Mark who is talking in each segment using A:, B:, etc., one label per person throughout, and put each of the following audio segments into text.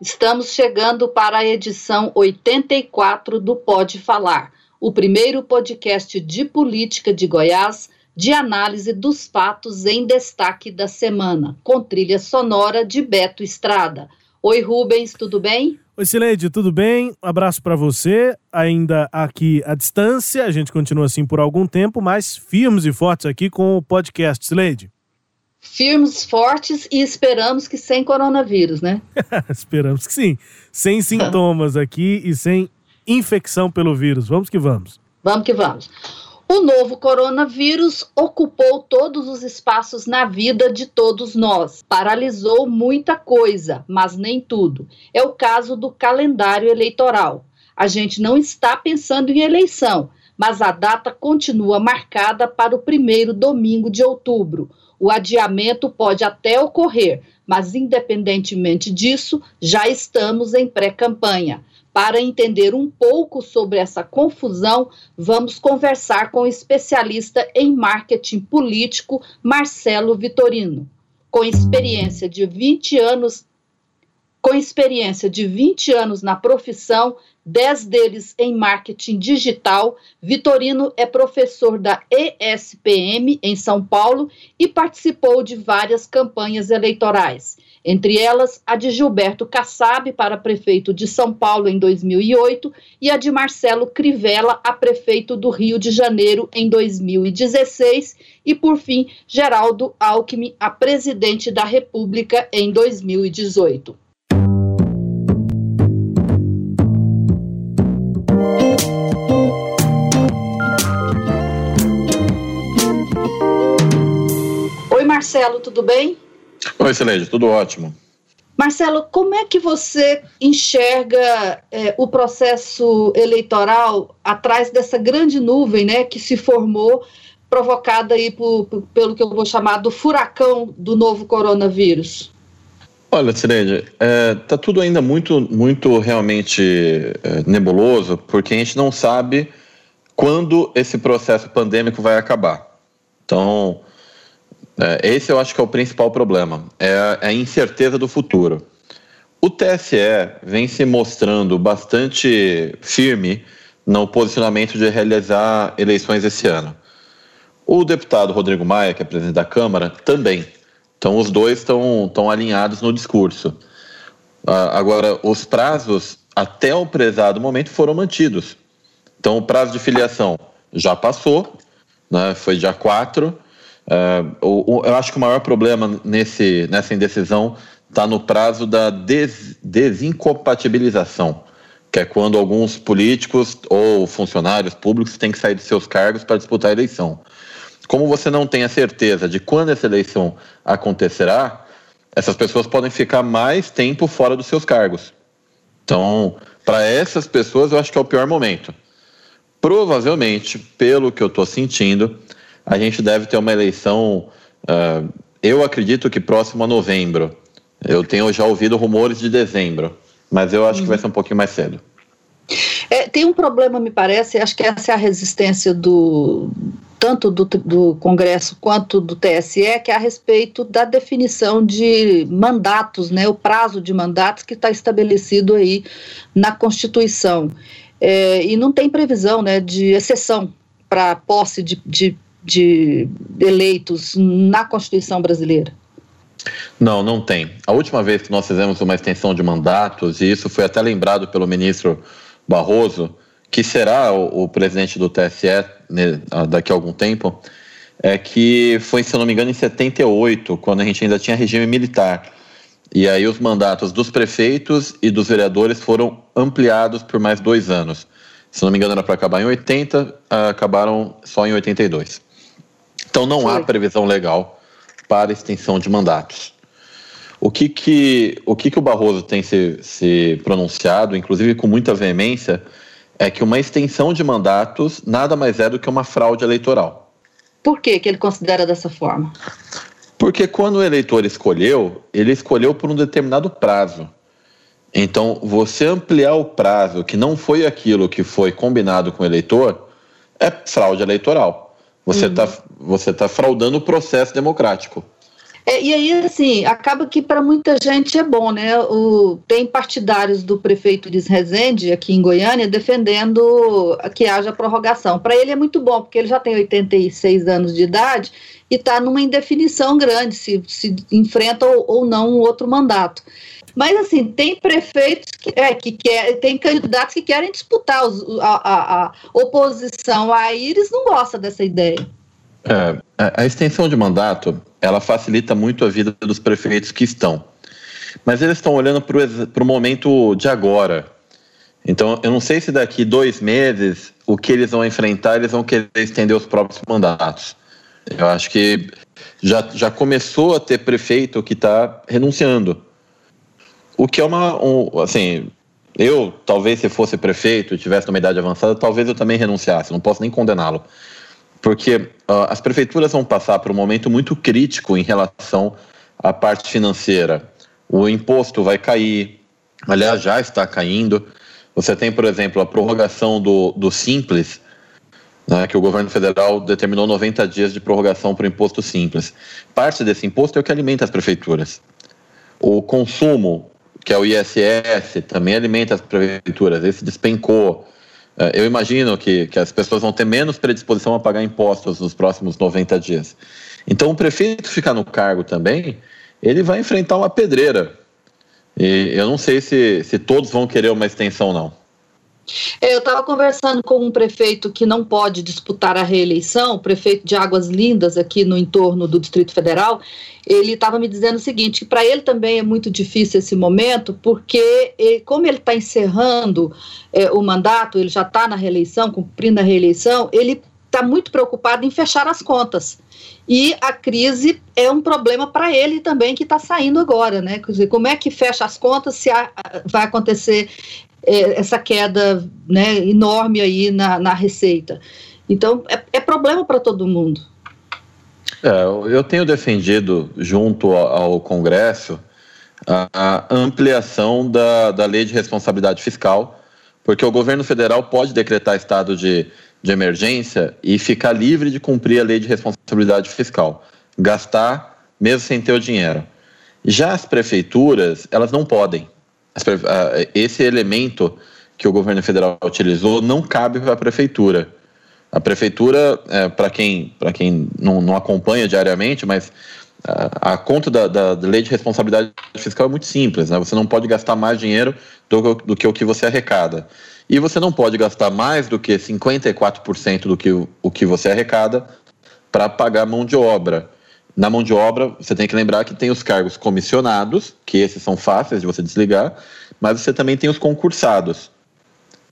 A: Estamos chegando para a edição 84 do Pode Falar, o primeiro podcast de política de Goiás de análise dos fatos em destaque da semana, com trilha sonora de Beto Estrada. Oi, Rubens, tudo bem?
B: Oi, Sileide, tudo bem? Um abraço para você. Ainda aqui à distância, a gente continua assim por algum tempo, mas firmes e fortes aqui com o podcast, Sileide.
A: Firmes, fortes e esperamos que sem coronavírus, né?
B: esperamos que sim. Sem sintomas aqui e sem infecção pelo vírus. Vamos que vamos.
A: Vamos que vamos. O novo coronavírus ocupou todos os espaços na vida de todos nós, paralisou muita coisa, mas nem tudo. É o caso do calendário eleitoral. A gente não está pensando em eleição, mas a data continua marcada para o primeiro domingo de outubro. O adiamento pode até ocorrer, mas independentemente disso, já estamos em pré-campanha. Para entender um pouco sobre essa confusão, vamos conversar com o especialista em marketing político, Marcelo Vitorino. Com experiência de 20 anos, com experiência de 20 anos na profissão, 10 deles em marketing digital, Vitorino é professor da ESPM em São Paulo e participou de várias campanhas eleitorais entre elas a de Gilberto Kassab para prefeito de São Paulo em 2008 e a de Marcelo Crivella a prefeito do Rio de Janeiro em 2016 e, por fim, Geraldo Alckmin a presidente da República em 2018. Marcelo, tudo bem?
C: Oi, Celeste, tudo ótimo.
A: Marcelo, como é que você enxerga é, o processo eleitoral atrás dessa grande nuvem né, que se formou, provocada aí por, por, pelo que eu vou chamar do furacão do novo coronavírus?
C: Olha, Cileide, está é, tá tudo ainda muito, muito realmente é, nebuloso, porque a gente não sabe quando esse processo pandêmico vai acabar. Então, esse eu acho que é o principal problema, é, é a incerteza do futuro. O TSE vem se mostrando bastante firme no posicionamento de realizar eleições esse ano. O deputado Rodrigo Maia, que é presidente da Câmara, também. Então, os dois estão alinhados no discurso. Agora, os prazos, até o prezado momento, foram mantidos. Então, o prazo de filiação já passou, né, foi dia 4, Uh, eu acho que o maior problema nesse, nessa indecisão está no prazo da des, desincompatibilização, que é quando alguns políticos ou funcionários públicos têm que sair de seus cargos para disputar a eleição. Como você não tem a certeza de quando essa eleição acontecerá, essas pessoas podem ficar mais tempo fora dos seus cargos. Então, para essas pessoas, eu acho que é o pior momento. Provavelmente, pelo que eu estou sentindo, a gente deve ter uma eleição, uh, eu acredito que próximo a novembro. Eu tenho já ouvido rumores de dezembro, mas eu acho uhum. que vai ser um pouquinho mais cedo.
A: É, tem um problema, me parece, acho que essa é a resistência do tanto do, do, Congresso quanto do TSE, que é a respeito da definição de mandatos, né, o prazo de mandatos que está estabelecido aí na Constituição. É, e não tem previsão né, de exceção para posse de, de de eleitos na Constituição brasileira?
C: Não, não tem. A última vez que nós fizemos uma extensão de mandatos, e isso foi até lembrado pelo ministro Barroso, que será o, o presidente do TSE né, daqui a algum tempo, é que foi, se eu não me engano, em 78, quando a gente ainda tinha regime militar. E aí os mandatos dos prefeitos e dos vereadores foram ampliados por mais dois anos. Se não me engano, era para acabar em 80, acabaram só em 82. Então não há previsão legal para extensão de mandatos. O que que o, que que o Barroso tem se, se pronunciado, inclusive com muita veemência, é que uma extensão de mandatos nada mais é do que uma fraude eleitoral.
A: Por que, que ele considera dessa forma?
C: Porque quando o eleitor escolheu, ele escolheu por um determinado prazo. Então, você ampliar o prazo que não foi aquilo que foi combinado com o eleitor é fraude eleitoral. Você está uhum. você tá fraudando o processo democrático.
A: É, e aí, assim, acaba que para muita gente é bom, né? O, tem partidários do prefeito de Rezende, aqui em Goiânia, defendendo que haja prorrogação. Para ele é muito bom, porque ele já tem 86 anos de idade e está numa indefinição grande se, se enfrenta ou, ou não um outro mandato. Mas, assim, tem prefeitos que, é, que quer, tem candidatos que querem disputar os, a, a, a, oposição. Aí eles não gostam dessa ideia.
C: É, a extensão de mandato, ela facilita muito a vida dos prefeitos que estão. Mas eles estão olhando para o momento de agora. Então, eu não sei se daqui dois meses o que eles vão enfrentar, eles vão querer estender os próprios mandatos. Eu acho que já, já começou a ter prefeito que está renunciando. O que é uma. Um, assim, eu, talvez, se fosse prefeito e tivesse uma idade avançada, talvez eu também renunciasse, não posso nem condená-lo. Porque uh, as prefeituras vão passar por um momento muito crítico em relação à parte financeira. O imposto vai cair, aliás, já está caindo. Você tem, por exemplo, a prorrogação do, do Simples, né, que o governo federal determinou 90 dias de prorrogação para o imposto simples. Parte desse imposto é o que alimenta as prefeituras. O consumo que é o ISS, também alimenta as prefeituras, esse despencou. É, eu imagino que, que as pessoas vão ter menos predisposição a pagar impostos nos próximos 90 dias. Então, o prefeito ficar no cargo também, ele vai enfrentar uma pedreira. E eu não sei se, se todos vão querer uma extensão, não.
A: É, eu estava conversando com um prefeito que não pode disputar a reeleição, prefeito de Águas Lindas, aqui no entorno do Distrito Federal. Ele estava me dizendo o seguinte: que para ele também é muito difícil esse momento, porque ele, como ele está encerrando é, o mandato, ele já está na reeleição, cumprindo a reeleição, ele está muito preocupado em fechar as contas. E a crise é um problema para ele também, que está saindo agora, né? Como é que fecha as contas se vai acontecer essa queda né, enorme aí na, na receita. Então, é, é problema para todo mundo.
C: É, eu tenho defendido, junto ao Congresso, a, a ampliação da, da lei de responsabilidade fiscal, porque o governo federal pode decretar estado de, de emergência e ficar livre de cumprir a lei de responsabilidade fiscal, gastar mesmo sem ter o dinheiro. Já as prefeituras, elas não podem esse elemento que o governo federal utilizou não cabe para a prefeitura. A prefeitura, é, para quem, quem não, não, acompanha diariamente, mas a, a conta da, da, da, lei de responsabilidade fiscal é muito simples. Né? Você não pode gastar mais dinheiro do, do que o que você arrecada. E você não pode gastar mais do que 54% do que o, o que você arrecada para pagar mão de obra. Na mão de obra, você tem que lembrar que tem os cargos comissionados, que esses são fáceis de você desligar, mas você também tem os concursados.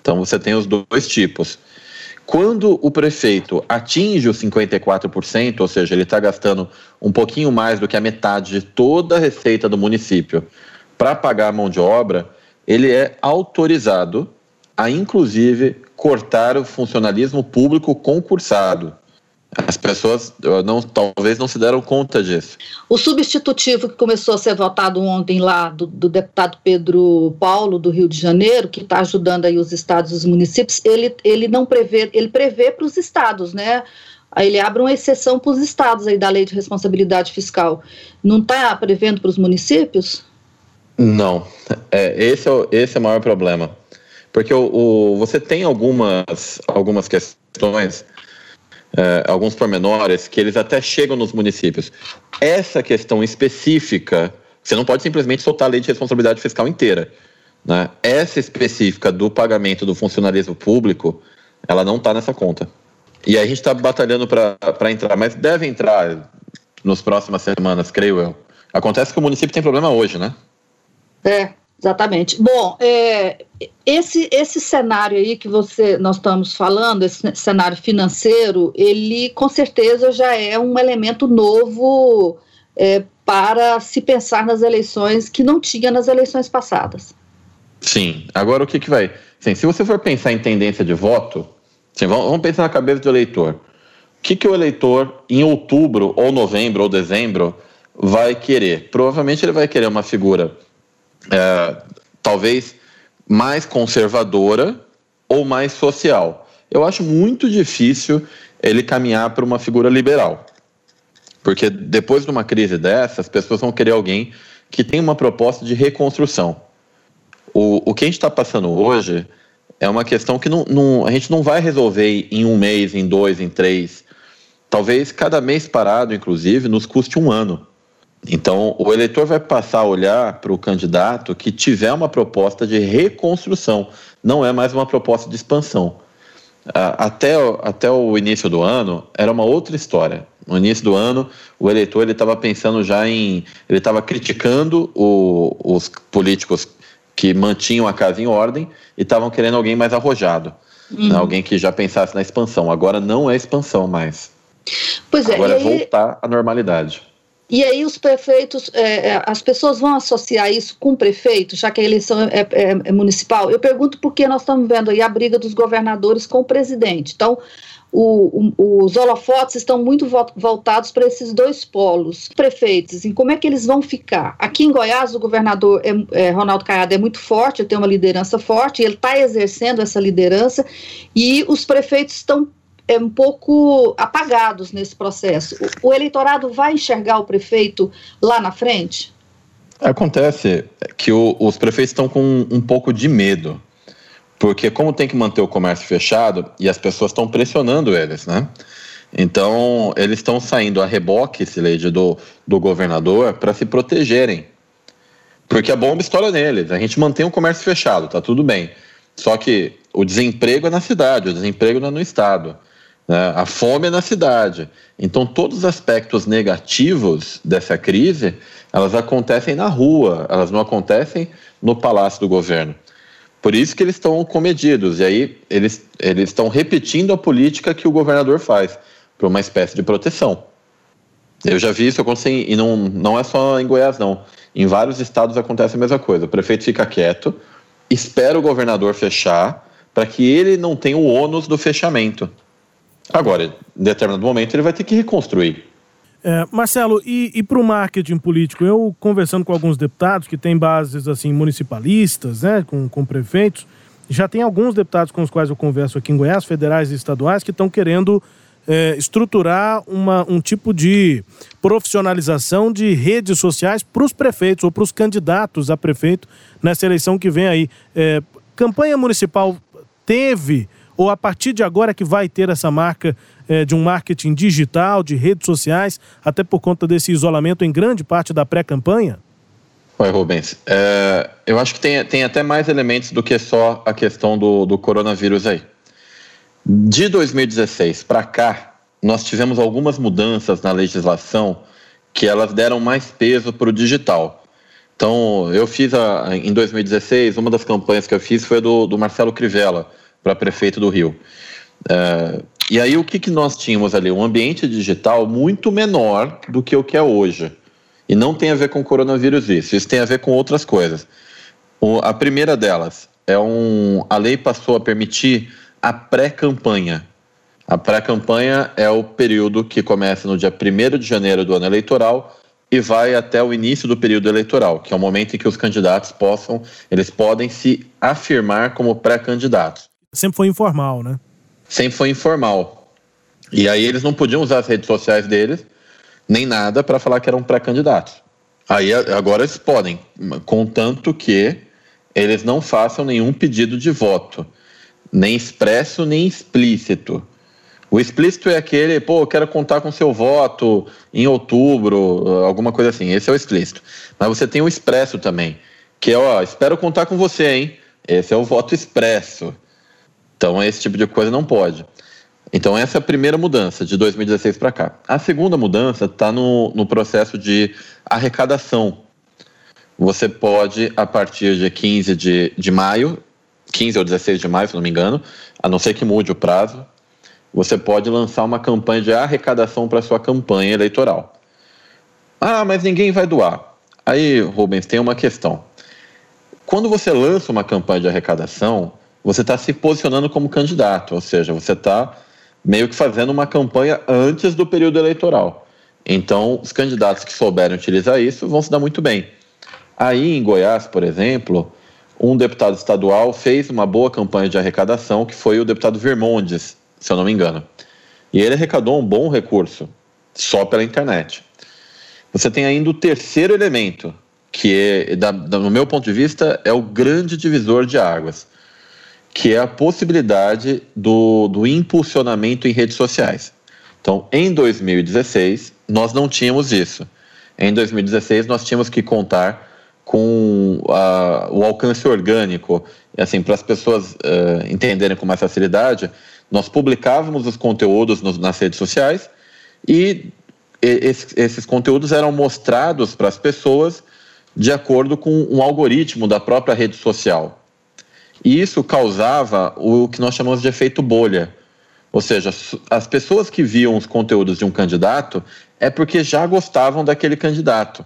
C: Então você tem os dois tipos. Quando o prefeito atinge os 54%, ou seja, ele está gastando um pouquinho mais do que a metade de toda a receita do município para pagar a mão de obra, ele é autorizado a, inclusive, cortar o funcionalismo público concursado. As pessoas não, talvez não se deram conta disso.
A: O substitutivo que começou a ser votado ontem lá, do, do deputado Pedro Paulo, do Rio de Janeiro, que está ajudando aí os estados e os municípios, ele, ele não prevê, ele prevê para os estados, né? Ele abre uma exceção para os estados aí da lei de responsabilidade fiscal. Não está prevendo para os municípios?
C: Não. É, esse, é o, esse é o maior problema. Porque o, o você tem algumas, algumas questões é, alguns pormenores que eles até chegam nos municípios. Essa questão específica, você não pode simplesmente soltar a lei de responsabilidade fiscal inteira. Né? Essa específica do pagamento do funcionalismo público, ela não está nessa conta. E a gente está batalhando para entrar, mas deve entrar nos próximas semanas, creio eu. Acontece que o município tem problema hoje, né?
A: É, Exatamente. Bom, é, esse, esse cenário aí que você nós estamos falando, esse cenário financeiro, ele com certeza já é um elemento novo é, para se pensar nas eleições que não tinha nas eleições passadas.
C: Sim. Agora o que, que vai? Sim, se você for pensar em tendência de voto, sim, vamos, vamos pensar na cabeça do eleitor. O que, que o eleitor, em outubro, ou novembro, ou dezembro, vai querer? Provavelmente ele vai querer uma figura é, talvez mais conservadora ou mais social. Eu acho muito difícil ele caminhar para uma figura liberal. Porque depois de uma crise dessa, as pessoas vão querer alguém que tem uma proposta de reconstrução. O, o que a gente está passando hoje é uma questão que não, não, a gente não vai resolver em um mês, em dois, em três. Talvez cada mês parado, inclusive, nos custe um ano. Então, o eleitor vai passar a olhar para o candidato que tiver uma proposta de reconstrução, não é mais uma proposta de expansão. Até, até o início do ano, era uma outra história. No início do ano, o eleitor estava pensando já em. Ele estava criticando o, os políticos que mantinham a casa em ordem e estavam querendo alguém mais arrojado. Uhum. Né? Alguém que já pensasse na expansão. Agora não é expansão mais. Pois é, Agora é voltar à normalidade.
A: E aí os prefeitos, é, é, as pessoas vão associar isso com o prefeito, já que a eleição é, é, é municipal? Eu pergunto porque nós estamos vendo aí a briga dos governadores com o presidente. Então, o, o, os holofotes estão muito voltados para esses dois polos. Prefeitos, em como é que eles vão ficar? Aqui em Goiás, o governador é, é, Ronaldo Caiado é muito forte, tem uma liderança forte, ele está exercendo essa liderança, e os prefeitos estão é, um pouco apagados nesse processo. O, o eleitorado vai enxergar o prefeito lá na frente?
C: Acontece que o, os prefeitos estão com um pouco de medo, porque como tem que manter o comércio fechado e as pessoas estão pressionando eles, né? Então eles estão saindo a reboque, esse do, do governador, para se protegerem, porque a bomba estoura neles. A gente mantém o comércio fechado, tá tudo bem. Só que o desemprego é na cidade, o desemprego não é no estado. Né? A fome é na cidade. Então, todos os aspectos negativos dessa crise, elas acontecem na rua, elas não acontecem no palácio do governo. Por isso que eles estão comedidos. E aí, eles, eles estão repetindo a política que o governador faz, para uma espécie de proteção. Eu já vi isso acontecer, e não, não é só em Goiás, não. Em vários estados acontece a mesma coisa. O prefeito fica quieto, espera o governador fechar, para que ele não tenha o ônus do fechamento. Agora, em determinado momento, ele vai ter que reconstruir.
B: É, Marcelo, e, e para o marketing político? Eu conversando com alguns deputados que têm bases assim municipalistas, né, com, com prefeitos, já tem alguns deputados com os quais eu converso aqui em Goiás, federais e estaduais, que estão querendo é, estruturar uma, um tipo de profissionalização de redes sociais para os prefeitos ou para os candidatos a prefeito nessa eleição que vem aí. É, campanha municipal teve ou a partir de agora que vai ter essa marca é, de um marketing digital, de redes sociais, até por conta desse isolamento em grande parte da pré-campanha?
C: Oi, Rubens. É, eu acho que tem, tem até mais elementos do que só a questão do, do coronavírus aí. De 2016 para cá, nós tivemos algumas mudanças na legislação que elas deram mais peso para o digital. Então, eu fiz a, em 2016, uma das campanhas que eu fiz foi do, do Marcelo Crivella, para prefeito do Rio. Uh, e aí o que, que nós tínhamos ali? Um ambiente digital muito menor do que o que é hoje. E não tem a ver com coronavírus isso, isso tem a ver com outras coisas. O, a primeira delas é um. A lei passou a permitir a pré-campanha. A pré-campanha é o período que começa no dia 1 de janeiro do ano eleitoral e vai até o início do período eleitoral, que é o momento em que os candidatos possam, eles podem se afirmar como pré-candidatos
B: sempre foi informal, né?
C: Sempre foi informal. E aí eles não podiam usar as redes sociais deles, nem nada, para falar que eram pré-candidatos. Aí agora eles podem, contanto que eles não façam nenhum pedido de voto, nem expresso nem explícito. O explícito é aquele, pô, eu quero contar com seu voto em outubro, alguma coisa assim. Esse é o explícito. Mas você tem o expresso também, que é, ó, espero contar com você, hein? Esse é o voto expresso. Então, esse tipo de coisa não pode. Então, essa é a primeira mudança de 2016 para cá. A segunda mudança está no, no processo de arrecadação. Você pode, a partir de 15 de, de maio, 15 ou 16 de maio, se não me engano, a não ser que mude o prazo, você pode lançar uma campanha de arrecadação para sua campanha eleitoral. Ah, mas ninguém vai doar. Aí, Rubens, tem uma questão. Quando você lança uma campanha de arrecadação, você está se posicionando como candidato, ou seja, você está meio que fazendo uma campanha antes do período eleitoral. Então, os candidatos que souberem utilizar isso vão se dar muito bem. Aí, em Goiás, por exemplo, um deputado estadual fez uma boa campanha de arrecadação, que foi o deputado Vermondes, se eu não me engano. E ele arrecadou um bom recurso, só pela internet. Você tem ainda o terceiro elemento, que é, da, da, no meu ponto de vista, é o grande divisor de águas, que é a possibilidade do, do impulsionamento em redes sociais. Então, em 2016, nós não tínhamos isso. Em 2016, nós tínhamos que contar com a, o alcance orgânico, assim, para as pessoas uh, entenderem com mais facilidade, nós publicávamos os conteúdos nos, nas redes sociais e, esses conteúdos eram mostrados para as pessoas de acordo com um algoritmo da própria rede social. E isso causava o que nós chamamos de efeito bolha. Ou seja, as pessoas que viam os conteúdos de um candidato é porque já gostavam daquele candidato.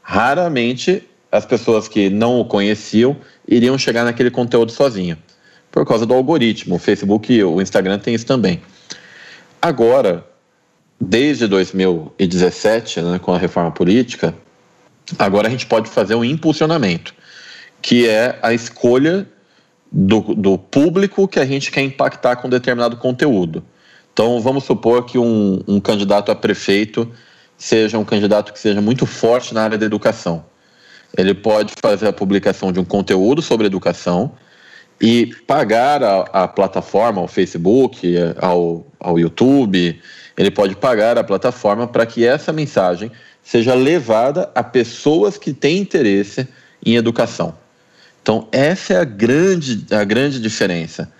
C: Raramente as pessoas que não o conheciam iriam chegar naquele conteúdo sozinho, por causa do algoritmo. O Facebook e o Instagram tem isso também. Agora, desde 2017, né, com a reforma política, agora a gente pode fazer um impulsionamento, que é a escolha do, do público que a gente quer impactar com determinado conteúdo. Então, vamos supor que um, um candidato a prefeito seja um candidato que seja muito forte na área da educação ele pode fazer a publicação de um conteúdo sobre educação e pagar a, a plataforma, ao Facebook, ao, ao YouTube, ele pode pagar a plataforma para que essa mensagem seja levada a pessoas que têm interesse em educação. Então, essa é a grande, a grande diferença.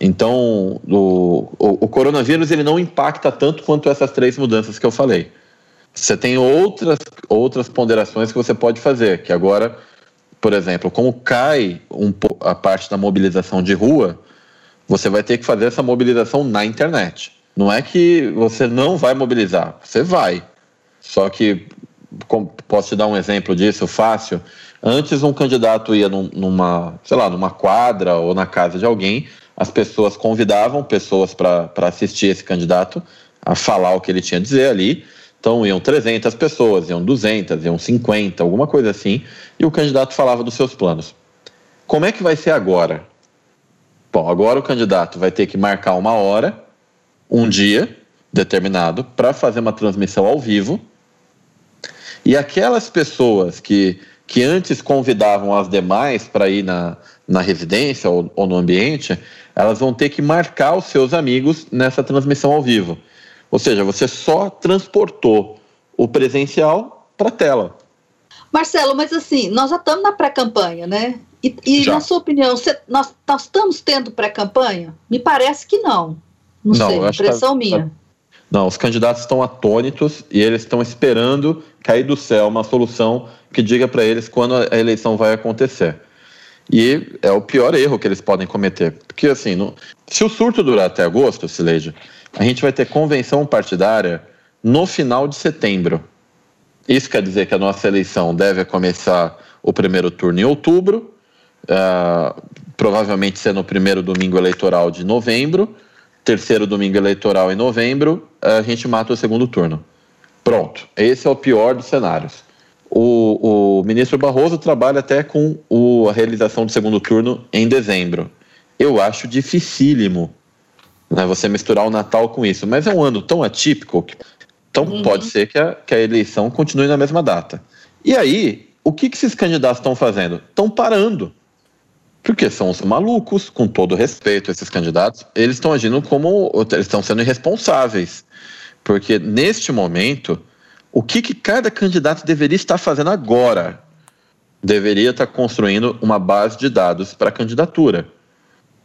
C: Então, o, o, o coronavírus ele não impacta tanto quanto essas três mudanças que eu falei. Você tem outras, outras ponderações que você pode fazer, que agora, por exemplo, como cai um, a parte da mobilização de rua, você vai ter que fazer essa mobilização na internet. Não é que você não vai mobilizar, você vai. Só que, posso te dar um exemplo disso fácil? Antes um candidato ia num, numa, sei lá, numa quadra ou na casa de alguém, as pessoas convidavam pessoas para assistir esse candidato a falar o que ele tinha a dizer ali, então iam 300 pessoas, iam 200, iam 50, alguma coisa assim, e o candidato falava dos seus planos. Como é que vai ser agora? Bom, agora o candidato vai ter que marcar uma hora, um dia determinado, para fazer uma transmissão ao vivo. E aquelas pessoas que, que antes convidavam as demais para ir na, na residência ou, ou no ambiente, elas vão ter que marcar os seus amigos nessa transmissão ao vivo. Ou seja, você só transportou o presencial para a tela.
A: Marcelo, mas assim, nós já estamos na pré-campanha, né? E, e na sua opinião, você, nós, nós, estamos tendo pré-campanha? Me parece que não. Não, não sei, impressão tá, minha. Tá,
C: não, os candidatos estão atônitos e eles estão esperando cair do céu uma solução que diga para eles quando a eleição vai acontecer. E é o pior erro que eles podem cometer. Porque, assim, no, se o surto durar até agosto, Sileide, a gente vai ter convenção partidária no final de setembro. Isso quer dizer que a nossa eleição deve começar o primeiro turno em outubro, uh, provavelmente ser no primeiro domingo eleitoral de novembro, terceiro domingo eleitoral em novembro, a gente mata o segundo turno. Pronto, esse é o pior dos cenários. O, o ministro Barroso trabalha até com o, a realização do segundo turno em dezembro. Eu acho dificílimo né, você misturar o Natal com isso. Mas é um ano tão atípico que então uhum. pode ser que a, que a eleição continue na mesma data. E aí, o que, que esses candidatos estão fazendo? Estão parando. Porque são os malucos, com todo respeito esses candidatos, eles estão agindo como. Eles estão sendo irresponsáveis. Porque neste momento, o que, que cada candidato deveria estar fazendo agora? Deveria estar construindo uma base de dados para a candidatura.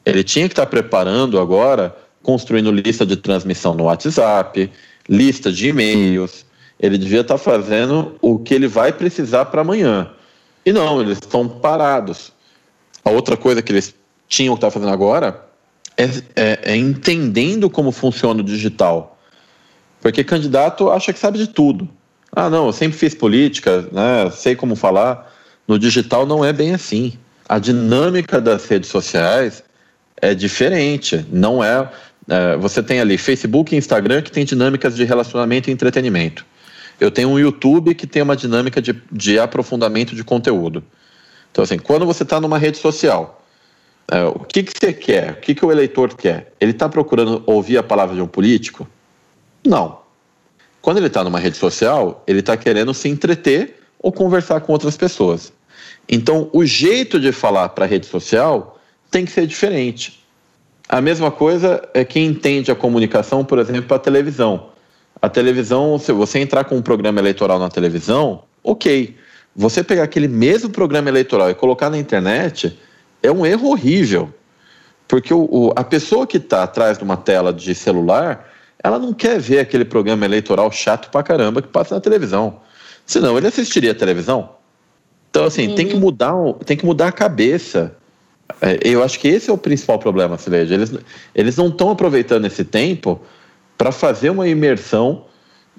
C: Ele tinha que estar preparando agora construindo lista de transmissão no WhatsApp, lista de e-mails. Ele devia estar fazendo o que ele vai precisar para amanhã. E não, eles estão parados. A outra coisa que eles tinham que estar fazendo agora é, é, é entendendo como funciona o digital. Porque candidato acha que sabe de tudo. Ah, não, eu sempre fiz política, né? Sei como falar. No digital não é bem assim. A dinâmica das redes sociais é diferente. Não é, é você tem ali Facebook e Instagram que tem dinâmicas de relacionamento e entretenimento. Eu tenho um YouTube que tem uma dinâmica de, de aprofundamento de conteúdo. Então, assim, quando você está numa rede social, é, o que, que você quer? O que, que o eleitor quer? Ele está procurando ouvir a palavra de um político? Não. Quando ele está numa rede social, ele está querendo se entreter ou conversar com outras pessoas. Então, o jeito de falar para a rede social tem que ser diferente. A mesma coisa é quem entende a comunicação, por exemplo, para a televisão. A televisão, se você entrar com um programa eleitoral na televisão, ok. Você pegar aquele mesmo programa eleitoral e colocar na internet é um erro horrível. Porque o, o a pessoa que está atrás de uma tela de celular, ela não quer ver aquele programa eleitoral chato pra caramba que passa na televisão. Senão ele assistiria a televisão. Então, assim, tem que uhum. mudar, tem que mudar a cabeça. É, eu acho que esse é o principal problema, Cileide. Eles, eles não estão aproveitando esse tempo para fazer uma imersão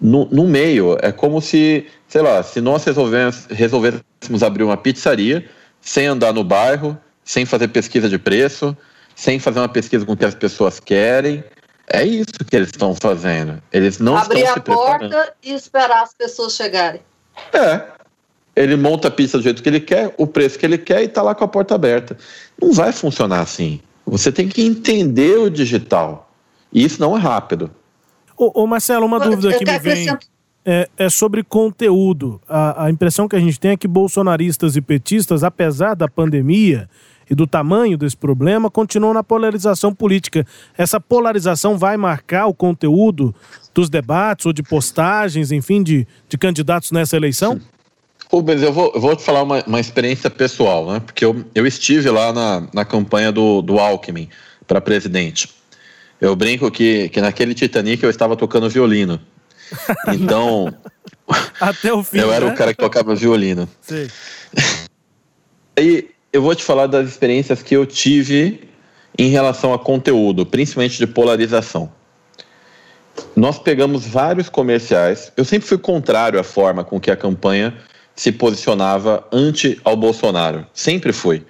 C: no, no, meio. É como se, sei lá, se nós resolvêssemos abrir uma pizzaria sem andar no bairro, sem fazer pesquisa de preço, sem fazer uma pesquisa com o que as pessoas querem. É isso que eles estão fazendo. Eles não
A: Abrir
C: estão
A: se preparando. Abrir a porta e esperar as pessoas chegarem.
C: É. Ele monta a pista do jeito que ele quer, o preço que ele quer e está lá com a porta aberta. Não vai funcionar assim. Você tem que entender o digital. E isso não é rápido.
B: Ô, ô Marcelo, uma eu, dúvida eu que me vem é, é, sobre conteúdo. A, a impressão que a gente tem é que bolsonaristas e petistas, apesar da pandemia e do tamanho desse problema, continuam na polarização política. Essa polarização vai marcar o conteúdo dos debates ou de postagens, enfim, de, de candidatos nessa eleição?
C: Rubens, eu vou, eu vou te falar uma, uma experiência pessoal, né? Porque eu, eu estive lá na, na campanha do, do Alckmin para presidente. Eu brinco que, que naquele Titanic eu estava tocando violino. Então.
B: Até o fim.
C: Eu era
B: né?
C: o cara que tocava violino.
B: Sim.
C: Aí eu vou te falar das experiências que eu tive em relação a conteúdo, principalmente de polarização. Nós pegamos vários comerciais. Eu sempre fui contrário à forma com que a campanha se posicionava ante ao Bolsonaro. Sempre fui.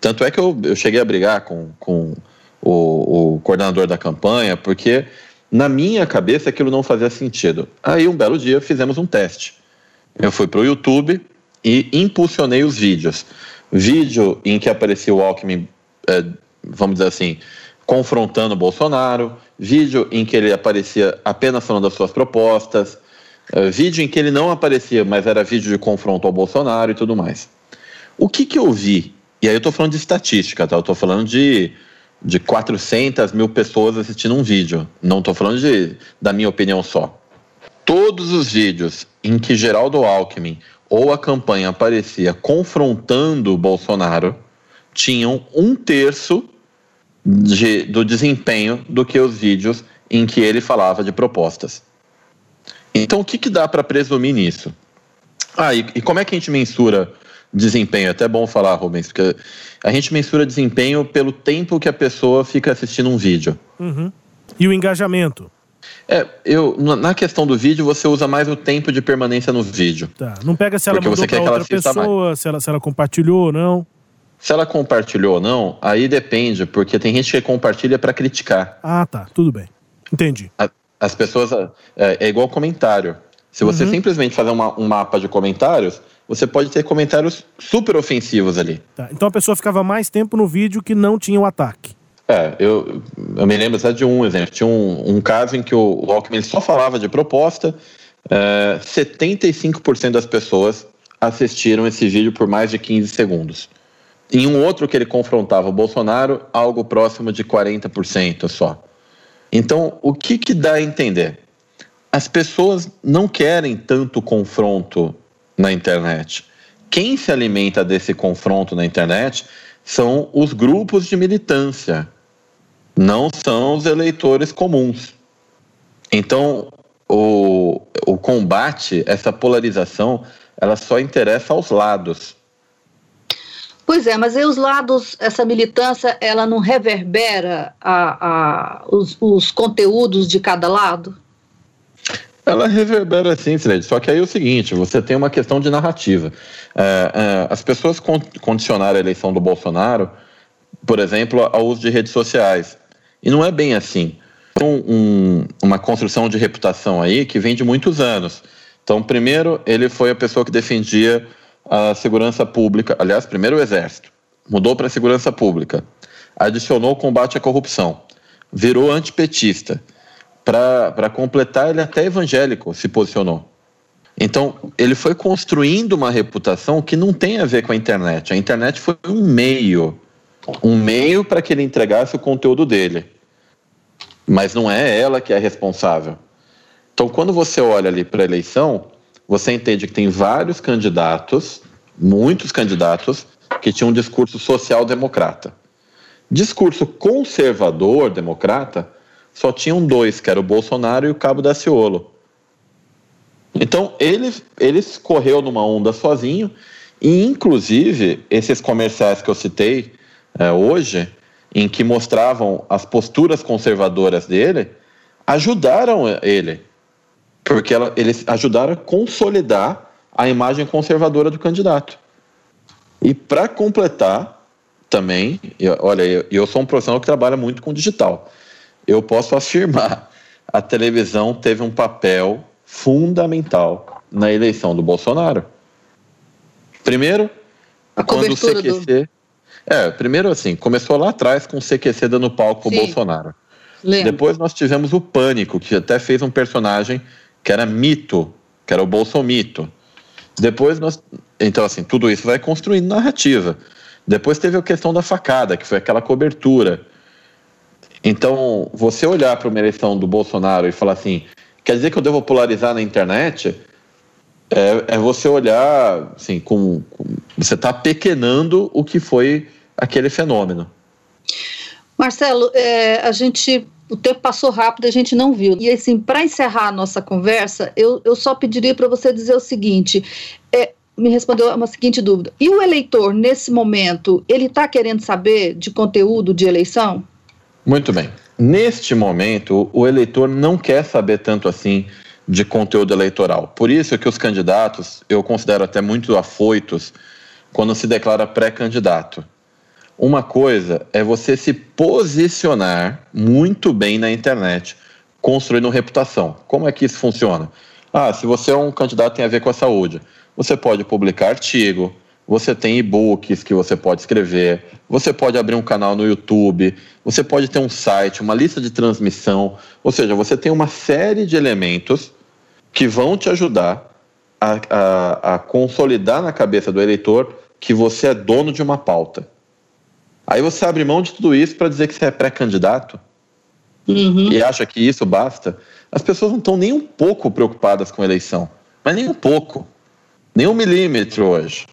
C: Tanto é que eu, eu cheguei a brigar com, com o, o coordenador da campanha, porque na minha cabeça aquilo não fazia sentido. Aí um belo dia fizemos um teste. Eu fui para o YouTube e impulsionei os vídeos. Vídeo em que aparecia o Alckmin, é, vamos dizer assim, confrontando o Bolsonaro, vídeo em que ele aparecia apenas falando das suas propostas, é, vídeo em que ele não aparecia, mas era vídeo de confronto ao Bolsonaro e tudo mais. O que, que eu vi? E aí eu estou falando de estatística, tá? Eu estou falando de de 400 mil pessoas assistindo um vídeo. Não estou falando de, da minha opinião só. Todos os vídeos em que Geraldo Alckmin ou a campanha aparecia confrontando o Bolsonaro tinham um terço de, do desempenho do que os vídeos em que ele falava de propostas. Então, o que, que dá para presumir nisso? Ah, e, e como é que a gente mensura desempenho. É até bom falar, Rubens, porque a gente mensura desempenho pelo tempo que a pessoa fica assistindo um vídeo.
B: Uhum. E o engajamento?
C: É, eu, na questão do vídeo, você usa mais o tempo de permanência no vídeo.
B: Tá. Não pega se ela mandou você quer outra pessoa, se ela, se ela compartilhou ou não.
C: Se ela compartilhou ou não, aí depende, porque tem gente que compartilha para criticar.
B: Ah, tá. Tudo bem. Entendi.
C: A, as pessoas. É, é, igual comentário. Se você uhum. simplesmente fazer uma, um mapa de comentários, você pode ter comentários super ofensivos ali.
B: Tá, então a pessoa ficava mais tempo no vídeo que não tinha o ataque.
C: É, eu, eu me lembro só de um exemplo. Tinha um, um caso em que o, o Alckmin só falava de proposta, é, 75% das pessoas assistiram esse vídeo por mais de 15 segundos. Em um outro que ele confrontava o Bolsonaro, algo próximo de 40% só. Então, o que, que dá a entender? As pessoas não querem tanto confronto na internet. Quem se alimenta desse confronto na internet são os grupos de militância, não são os eleitores comuns. Então, o, o combate, essa polarização, ela só interessa aos lados.
A: Pois é, mas aí os lados, essa militância, ela não reverbera a, a, os, os conteúdos de cada lado?
C: Ela reverbera assim, Fred. Só que aí é o seguinte: você tem uma questão de narrativa. É, é, as pessoas condicionaram a eleição do Bolsonaro, por exemplo, ao uso de redes sociais. E não é bem assim. Tem um, uma construção de reputação aí que vem de muitos anos. Então, primeiro, ele foi a pessoa que defendia a segurança pública, aliás, primeiro o Exército, mudou para a segurança pública, adicionou o combate à corrupção, virou antipetista. Para completar, ele até evangélico se posicionou. Então, ele foi construindo uma reputação que não tem a ver com a internet. A internet foi um meio, um meio para que ele entregasse o conteúdo dele. Mas não é ela que é responsável. Então, quando você olha ali para a eleição, você entende que tem vários candidatos, muitos candidatos, que tinham um discurso social-democrata. Discurso conservador-democrata, só tinham dois, que era o Bolsonaro e o Cabo da Ciolo. Então, ele, ele correu numa onda sozinho, e inclusive esses comerciais que eu citei é, hoje, em que mostravam as posturas conservadoras dele, ajudaram ele porque ela, eles ajudaram a consolidar a imagem conservadora do candidato. E para completar, também, eu, olha, eu, eu sou um profissional que trabalha muito com digital. Eu posso afirmar, a televisão teve um papel fundamental na eleição do Bolsonaro. Primeiro,
A: a quando o CQC. Do...
C: É, primeiro assim, começou lá atrás com o CQC dando palco pro Bolsonaro. Lembro. Depois nós tivemos o Pânico, que até fez um personagem que era mito, que era o bolsomito. Depois nós. Então, assim, tudo isso vai construindo narrativa. Depois teve a questão da facada, que foi aquela cobertura. Então, você olhar para uma eleição do Bolsonaro e falar assim, quer dizer que eu devo polarizar na internet? É, é você olhar, assim, com, com você está pequenando o que foi aquele fenômeno.
A: Marcelo, é, a gente o tempo passou rápido, a gente não viu. E assim, para encerrar a nossa conversa, eu, eu só pediria para você dizer o seguinte: é, me respondeu uma seguinte dúvida. E o eleitor, nesse momento, ele está querendo saber de conteúdo de eleição?
C: Muito bem. Neste momento, o eleitor não quer saber tanto assim de conteúdo eleitoral. Por isso que os candidatos, eu considero até muito afoitos quando se declara pré-candidato. Uma coisa é você se posicionar muito bem na internet, construindo reputação. Como é que isso funciona? Ah, se você é um candidato que tem a ver com a saúde, você pode publicar artigo, você tem e-books que você pode escrever, você pode abrir um canal no YouTube, você pode ter um site, uma lista de transmissão, ou seja, você tem uma série de elementos que vão te ajudar a, a, a consolidar na cabeça do eleitor que você é dono de uma pauta. Aí você abre mão de tudo isso para dizer que você é pré-candidato uhum. e acha que isso basta. As pessoas não estão nem um pouco preocupadas com a eleição, mas nem um pouco, nem um milímetro hoje.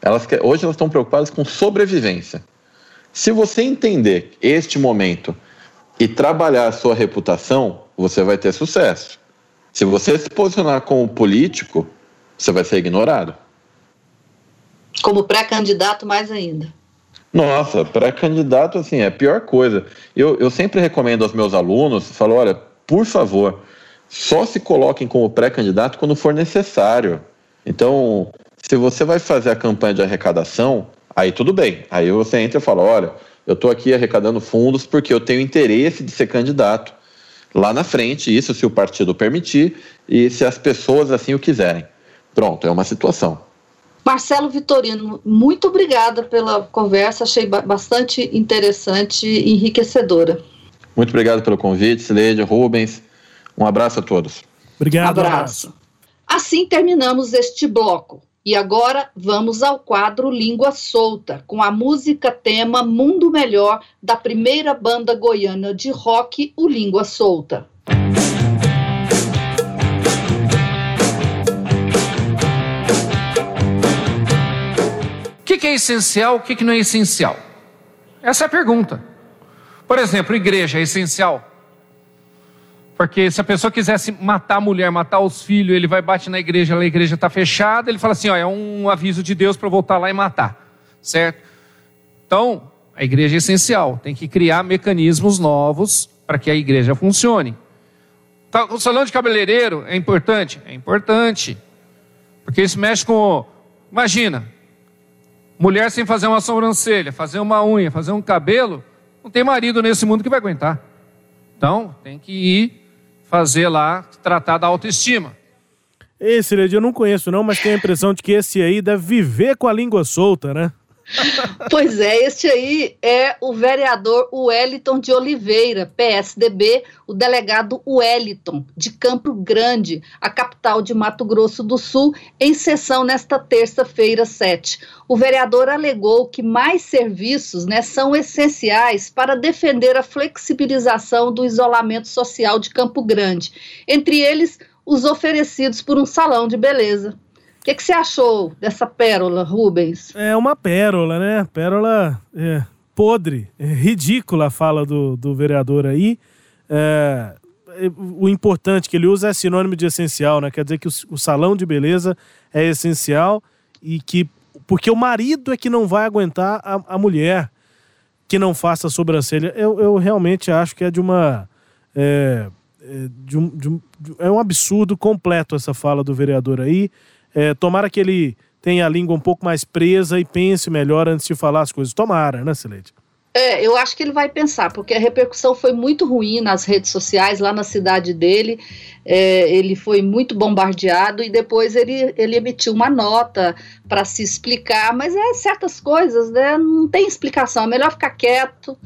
C: Elas, hoje elas estão preocupadas com sobrevivência. Se você entender este momento e trabalhar a sua reputação, você vai ter sucesso. Se você se posicionar como político, você vai ser ignorado.
A: Como pré-candidato, mais ainda.
C: Nossa, para candidato, assim, é a pior coisa. Eu, eu sempre recomendo aos meus alunos, falo, olha, por favor, só se coloquem como pré-candidato quando for necessário. Então, se você vai fazer a campanha de arrecadação, aí tudo bem. Aí você entra e fala, olha, eu estou aqui arrecadando fundos porque eu tenho interesse de ser candidato lá na frente, isso se o partido permitir e se as pessoas assim o quiserem. Pronto, é uma situação.
A: Marcelo Vitorino, muito obrigada pela conversa, achei bastante interessante e enriquecedora.
C: Muito obrigado pelo convite, Sileide, Rubens. Um abraço a todos.
B: Obrigado.
A: Abraço. Assim terminamos este bloco. E agora vamos ao quadro Língua Solta, com a música tema Mundo Melhor da primeira banda goiana de rock, o Língua Solta.
D: Que é essencial, o que não é essencial? Essa é a pergunta. Por exemplo, igreja é essencial? Porque se a pessoa quisesse matar a mulher, matar os filhos, ele vai bater na igreja, a igreja está fechada, ele fala assim: ó, é um aviso de Deus para voltar lá e matar, certo? Então, a igreja é essencial, tem que criar mecanismos novos para que a igreja funcione. Tá, o salão de cabeleireiro é importante? É importante. Porque isso mexe com. Imagina, mulher sem fazer uma sobrancelha, fazer uma unha, fazer um cabelo, não tem marido nesse mundo que vai aguentar. Então, tem que ir fazer lá, tratar da autoestima.
B: Esse, Led, eu não conheço não, mas tenho a impressão de que esse aí deve viver com a língua solta, né?
A: Pois é, este aí é o vereador Wellington de Oliveira, PSDB, o delegado Wellington, de Campo Grande, a capital de Mato Grosso do Sul, em sessão nesta terça-feira, 7. O vereador alegou que mais serviços né, são essenciais para defender a flexibilização do isolamento social de Campo Grande, entre eles os oferecidos por um salão de beleza que, que você achou dessa pérola, Rubens?
B: É uma pérola, né? Pérola é, podre, é ridícula a fala do, do vereador aí. É, o importante que ele usa é sinônimo de essencial, né? Quer dizer que o, o, salão de beleza é essencial e que. Porque o marido é que não vai aguentar a, a mulher que não faça sobrancelha. Eu, eu realmente acho que é de uma. É, é de um, de um, é um absurdo completo essa fala do vereador aí. É, tomara que ele tenha a língua um pouco mais presa e pense melhor antes de falar as coisas. Tomara, né, Silete?
A: É, eu acho que ele vai pensar, porque a repercussão foi muito ruim nas redes sociais, lá na cidade dele. É, ele foi muito bombardeado e depois ele, ele emitiu uma nota para se explicar, mas é certas coisas, né? Não tem explicação. É melhor ficar quieto,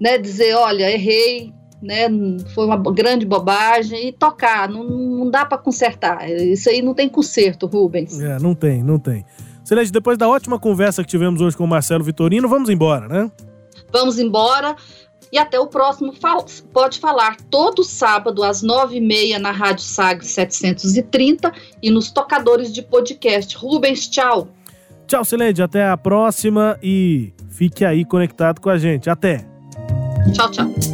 A: né? Dizer, olha, errei, né? Foi uma grande bobagem e tocar, não, não dá para consertar. Isso aí não tem conserto, Rubens.
B: É, não tem, não tem. Celeste, depois da ótima conversa que tivemos hoje com o Marcelo Vitorino, vamos embora, né?
A: Vamos embora. E até o próximo Pode Falar, todo sábado às nove e meia na Rádio Sag 730 e nos tocadores de podcast. Rubens, tchau.
B: Tchau, Celede. Até a próxima e fique aí conectado com a gente. Até.
A: Tchau, tchau.